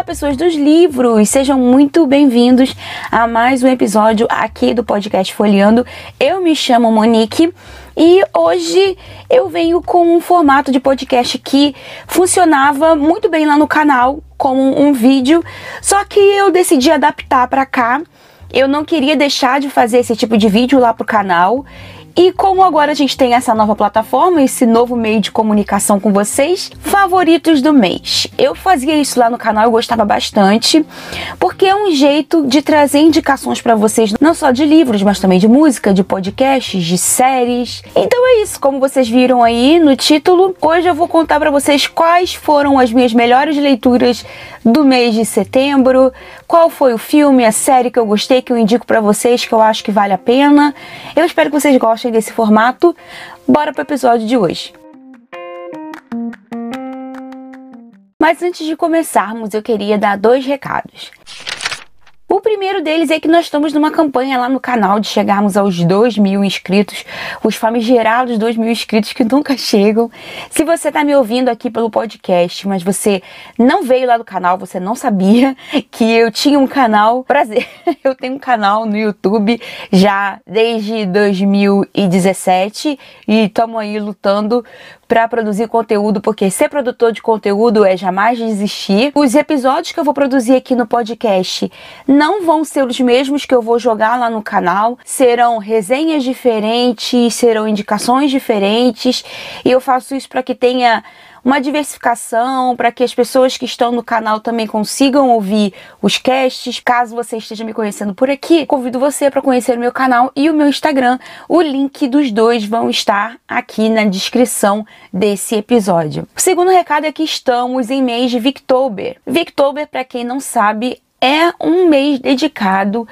Olá, pessoas dos livros! Sejam muito bem-vindos a mais um episódio aqui do podcast Folheando. Eu me chamo Monique e hoje eu venho com um formato de podcast que funcionava muito bem lá no canal como um vídeo, só que eu decidi adaptar para cá. Eu não queria deixar de fazer esse tipo de vídeo lá pro canal e como agora a gente tem essa nova plataforma, esse novo meio de comunicação com vocês, favoritos do mês. Eu fazia isso lá no canal, eu gostava bastante, porque é um jeito de trazer indicações para vocês, não só de livros, mas também de música, de podcasts, de séries. Então é isso, como vocês viram aí no título, hoje eu vou contar para vocês quais foram as minhas melhores leituras do mês de setembro, qual foi o filme, a série que eu gostei, que eu indico para vocês, que eu acho que vale a pena. Eu espero que vocês gostem desse formato. Bora pro episódio de hoje. Mas antes de começarmos, eu queria dar dois recados. O primeiro deles é que nós estamos numa campanha lá no canal de chegarmos aos 2 mil inscritos, os famigerados 2 mil inscritos que nunca chegam. Se você está me ouvindo aqui pelo podcast, mas você não veio lá do canal, você não sabia que eu tinha um canal, prazer, eu tenho um canal no YouTube já desde 2017 e estamos aí lutando para produzir conteúdo, porque ser produtor de conteúdo é jamais desistir. Os episódios que eu vou produzir aqui no podcast não vão ser os mesmos que eu vou jogar lá no canal, serão resenhas diferentes, serão indicações diferentes, e eu faço isso para que tenha uma diversificação para que as pessoas que estão no canal também consigam ouvir os casts. Caso você esteja me conhecendo por aqui, convido você para conhecer o meu canal e o meu Instagram. O link dos dois vão estar aqui na descrição desse episódio. O segundo recado é que estamos em mês de Victober. Victober, para quem não sabe, é um mês dedicado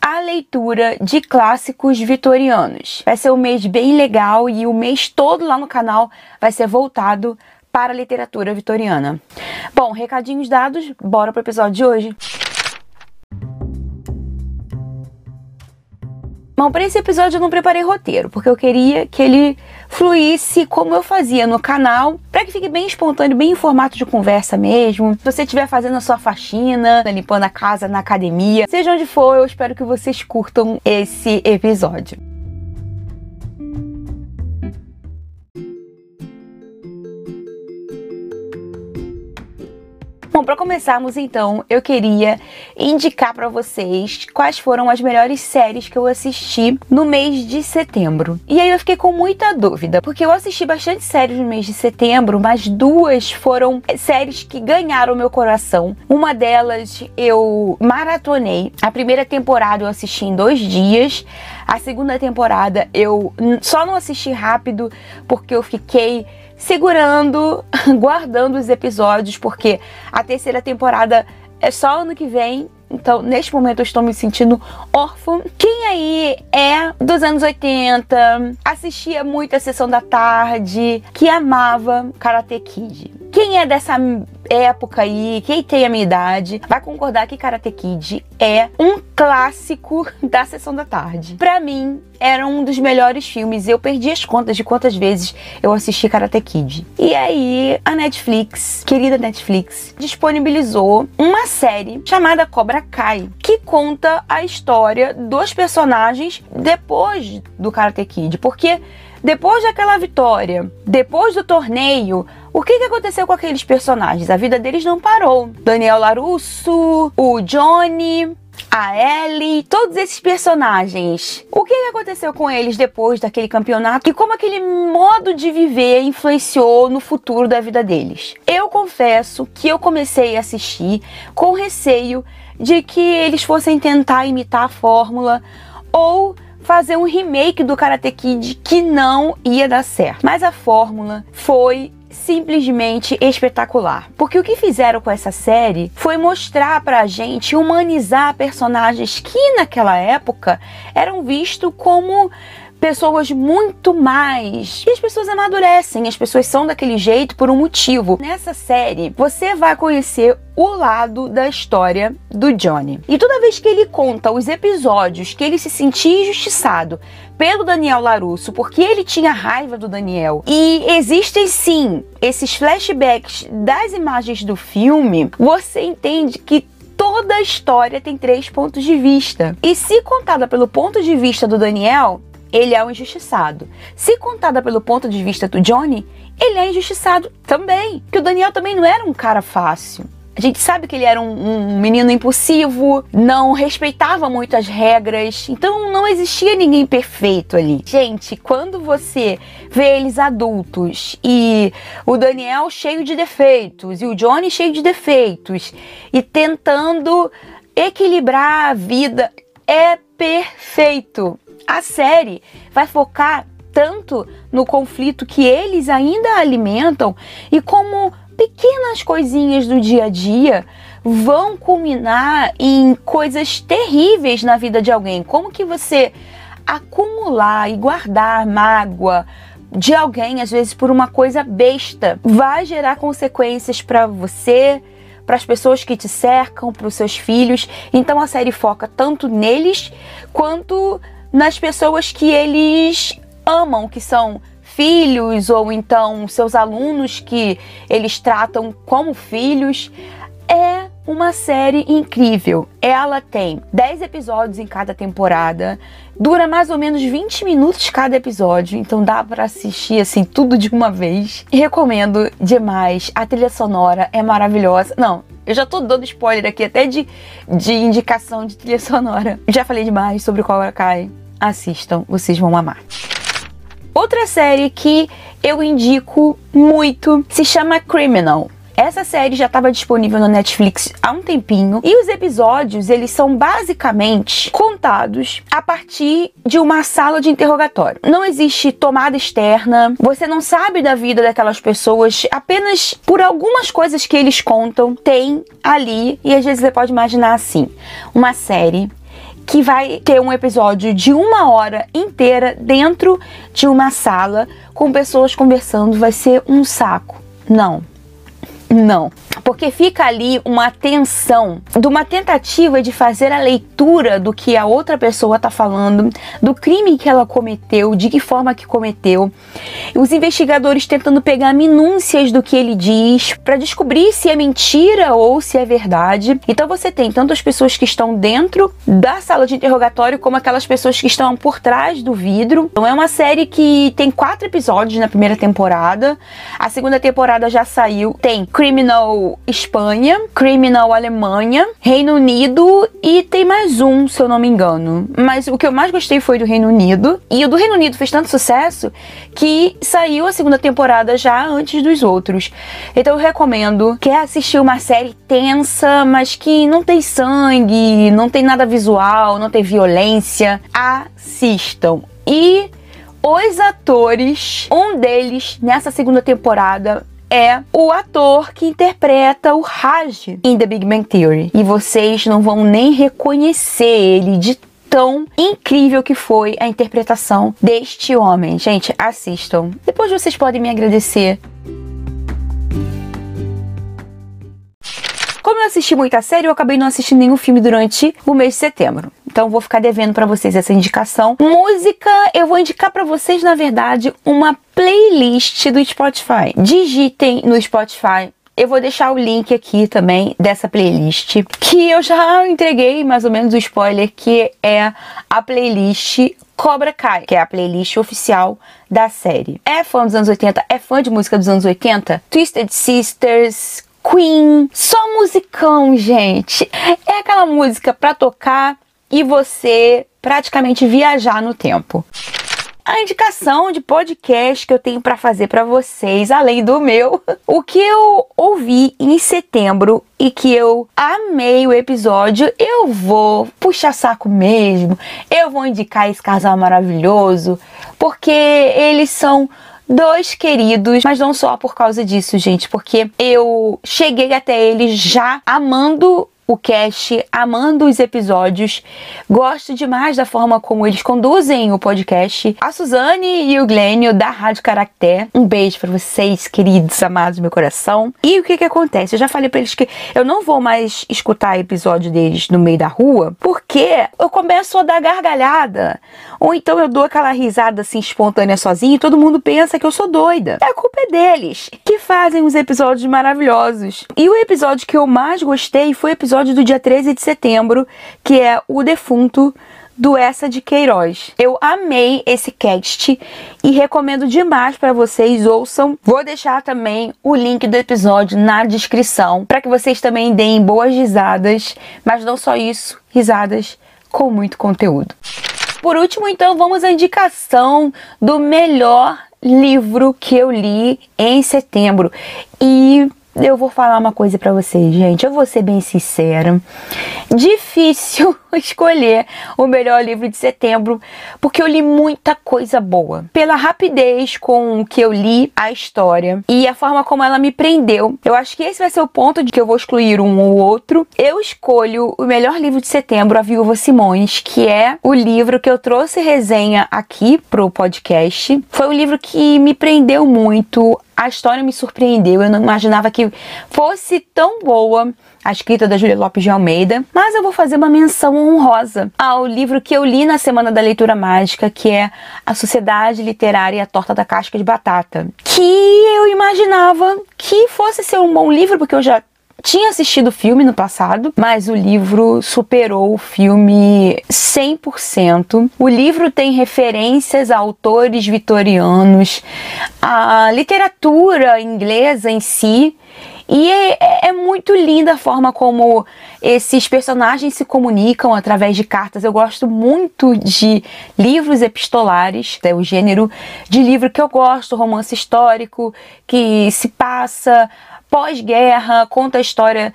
a leitura de clássicos vitorianos. Vai ser um mês bem legal e o mês todo lá no canal vai ser voltado para a literatura vitoriana. Bom, recadinhos dados, bora para o episódio de hoje. Bom, para esse episódio eu não preparei roteiro, porque eu queria que ele fluísse como eu fazia no canal, para que fique bem espontâneo, bem em formato de conversa mesmo. Se você estiver fazendo a sua faxina, limpando a casa, na academia, seja onde for, eu espero que vocês curtam esse episódio. Bom, para começarmos então, eu queria indicar para vocês quais foram as melhores séries que eu assisti no mês de setembro. E aí eu fiquei com muita dúvida, porque eu assisti bastante séries no mês de setembro, mas duas foram séries que ganharam meu coração. Uma delas eu maratonei. A primeira temporada eu assisti em dois dias. A segunda temporada eu só não assisti rápido porque eu fiquei segurando, guardando os episódios, porque a terceira temporada é só ano que vem. Então, neste momento, eu estou me sentindo órfã. Quem aí é dos anos 80, assistia muito a sessão da tarde, que amava Karate Kid? Quem é dessa época aí, quem tem a minha idade, vai concordar que Karate Kid é um clássico da sessão da tarde. Para mim, era um dos melhores filmes. Eu perdi as contas de quantas vezes eu assisti Karate Kid. E aí, a Netflix, querida Netflix, disponibilizou uma série chamada Cobra Kai, que conta a história dos personagens depois do Karate Kid, porque depois daquela vitória, depois do torneio, o que, que aconteceu com aqueles personagens? A vida deles não parou. Daniel Larusso, o Johnny, a Ellie, todos esses personagens. O que aconteceu com eles depois daquele campeonato e como aquele modo de viver influenciou no futuro da vida deles? Eu confesso que eu comecei a assistir com receio de que eles fossem tentar imitar a fórmula ou fazer um remake do Karate Kid que não ia dar certo. Mas a fórmula foi simplesmente espetacular. Porque o que fizeram com essa série foi mostrar pra gente humanizar personagens que naquela época eram vistos como pessoas muito mais. E as pessoas amadurecem, as pessoas são daquele jeito por um motivo. Nessa série, você vai conhecer o lado da história do Johnny. E toda vez que ele conta os episódios que ele se sentia injustiçado pelo Daniel Larusso, porque ele tinha raiva do Daniel, e existem sim esses flashbacks das imagens do filme, você entende que toda a história tem três pontos de vista. E se contada pelo ponto de vista do Daniel, ele é um injustiçado. Se contada pelo ponto de vista do Johnny, ele é injustiçado também. Que o Daniel também não era um cara fácil. A gente sabe que ele era um, um, menino impulsivo, não respeitava muito as regras, então não existia ninguém perfeito ali. Gente, quando você vê eles adultos e o Daniel cheio de defeitos e o Johnny cheio de defeitos e tentando equilibrar a vida, é perfeito. A série vai focar tanto no conflito que eles ainda alimentam e como pequenas coisinhas do dia a dia vão culminar em coisas terríveis na vida de alguém. Como que você acumular e guardar mágoa de alguém, às vezes por uma coisa besta, vai gerar consequências para você, para as pessoas que te cercam, para os seus filhos. Então a série foca tanto neles quanto nas pessoas que eles amam, que são filhos ou então seus alunos que eles tratam como filhos. É uma série incrível. Ela tem 10 episódios em cada temporada, dura mais ou menos 20 minutos cada episódio, então dá para assistir assim tudo de uma vez. Recomendo demais. A trilha sonora é maravilhosa. Não, eu já tô dando spoiler aqui até de, de indicação de trilha sonora. Já falei demais sobre o Cobra Kai. Assistam, vocês vão amar. Outra série que eu indico muito se chama Criminal. Essa série já estava disponível no Netflix há um tempinho e os episódios eles são basicamente contados a partir de uma sala de interrogatório. Não existe tomada externa, você não sabe da vida daquelas pessoas, apenas por algumas coisas que eles contam tem ali e às vezes você pode imaginar assim, uma série que vai ter um episódio de uma hora inteira dentro de uma sala com pessoas conversando. Vai ser um saco. Não. Não porque fica ali uma tensão de uma tentativa de fazer a leitura do que a outra pessoa está falando, do crime que ela cometeu, de que forma que cometeu. Os investigadores tentando pegar minúcias do que ele diz para descobrir se é mentira ou se é verdade. Então você tem tanto as pessoas que estão dentro da sala de interrogatório como aquelas pessoas que estão por trás do vidro. Então é uma série que tem quatro episódios na primeira temporada. A segunda temporada já saiu. Tem Criminal Espanha, Criminal Alemanha, Reino Unido e tem mais um, se eu não me engano. Mas o que eu mais gostei foi do Reino Unido. E o do Reino Unido fez tanto sucesso que saiu a segunda temporada já antes dos outros. Então eu recomendo. Quer assistir uma série tensa, mas que não tem sangue, não tem nada visual, não tem violência, assistam. E os atores, um deles nessa segunda temporada é o ator que interpreta o Raj em The Big Bang Theory. E vocês não vão nem reconhecer ele de tão incrível que foi a interpretação deste homem. Gente, assistam. Depois vocês podem me agradecer. Como eu assisti muita série, eu acabei não assistindo nenhum filme durante o mês de setembro. Então vou ficar devendo para vocês essa indicação. Música, eu vou indicar para vocês, na verdade, uma playlist do Spotify. Digitem no Spotify eu vou deixar o link aqui também dessa playlist, que eu já entreguei mais ou menos o spoiler, que é a playlist Cobra Kai, que é a playlist oficial da série. É fã dos anos 80? É fã de música dos anos 80? Twisted Sisters, Queen, só musicão, gente. É aquela música para tocar e você praticamente viajar no tempo. A indicação de podcast que eu tenho para fazer para vocês, além do meu, o que eu ouvi em setembro e que eu amei o episódio, eu vou puxar saco mesmo. Eu vou indicar esse casal maravilhoso, porque eles são dois queridos, mas não só por causa disso, gente, porque eu cheguei até eles já amando o cast, amando os episódios. Gosto demais da forma como eles conduzem o podcast. A Suzane e o Glênio da Rádio Caracté. Um beijo para vocês, queridos, amados do meu coração. E o que que acontece? Eu já falei para eles que eu não vou mais escutar episódio deles no meio da rua, porque eu começo a dar gargalhada. Ou então eu dou aquela risada assim espontânea sozinho e todo mundo pensa que eu sou doida. A culpa é deles, que fazem os episódios maravilhosos. E o episódio que eu mais gostei foi o episódio episódio do dia 13 de setembro, que é o defunto do Essa de Queiroz. Eu amei esse cast e recomendo demais para vocês ouçam. Vou deixar também o link do episódio na descrição para que vocês também deem boas risadas, mas não só isso, risadas com muito conteúdo. Por último, então, vamos à indicação do melhor livro que eu li em setembro. E eu vou falar uma coisa para vocês, gente. Eu vou ser bem sincera. Difícil escolher o melhor livro de setembro, porque eu li muita coisa boa. Pela rapidez com que eu li a história e a forma como ela me prendeu. Eu acho que esse vai ser o ponto de que eu vou excluir um ou outro. Eu escolho o melhor livro de setembro, A Viúva Simões, que é o livro que eu trouxe resenha aqui pro podcast. Foi um livro que me prendeu muito a história me surpreendeu, eu não imaginava que fosse tão boa a escrita da Júlia Lopes de Almeida, mas eu vou fazer uma menção honrosa ao livro que eu li na Semana da Leitura Mágica, que é A Sociedade Literária e a Torta da Casca de Batata, que eu imaginava que fosse ser um bom livro, porque eu já tinha assistido o filme no passado, mas o livro superou o filme 100%. O livro tem referências a autores vitorianos, a literatura inglesa em si. E é, é, muito linda a forma como esses personagens se comunicam através de cartas. Eu gosto muito de livros epistolares, é o gênero de livro que eu gosto, romance histórico, que se passa pós-guerra, conta a história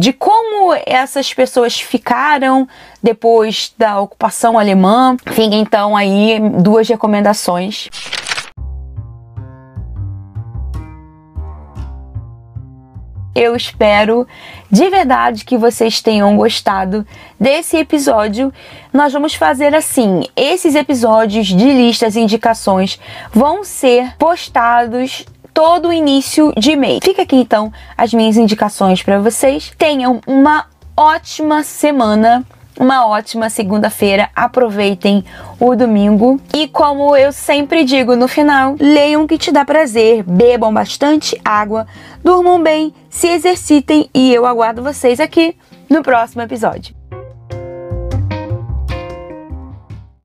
de como essas pessoas ficaram depois da ocupação alemã. Fica então aí duas recomendações. Eu espero de verdade que vocês tenham gostado desse episódio. Nós vamos fazer assim: esses episódios de listas e indicações vão ser postados todo o início de mês. Fica aqui então as minhas indicações para vocês. Tenham uma ótima semana uma ótima segunda-feira. Aproveitem o domingo. E como eu sempre digo no final, leiam que te dá prazer, bebam bastante água, durmam bem, se exercitem e eu aguardo vocês aqui no próximo episódio.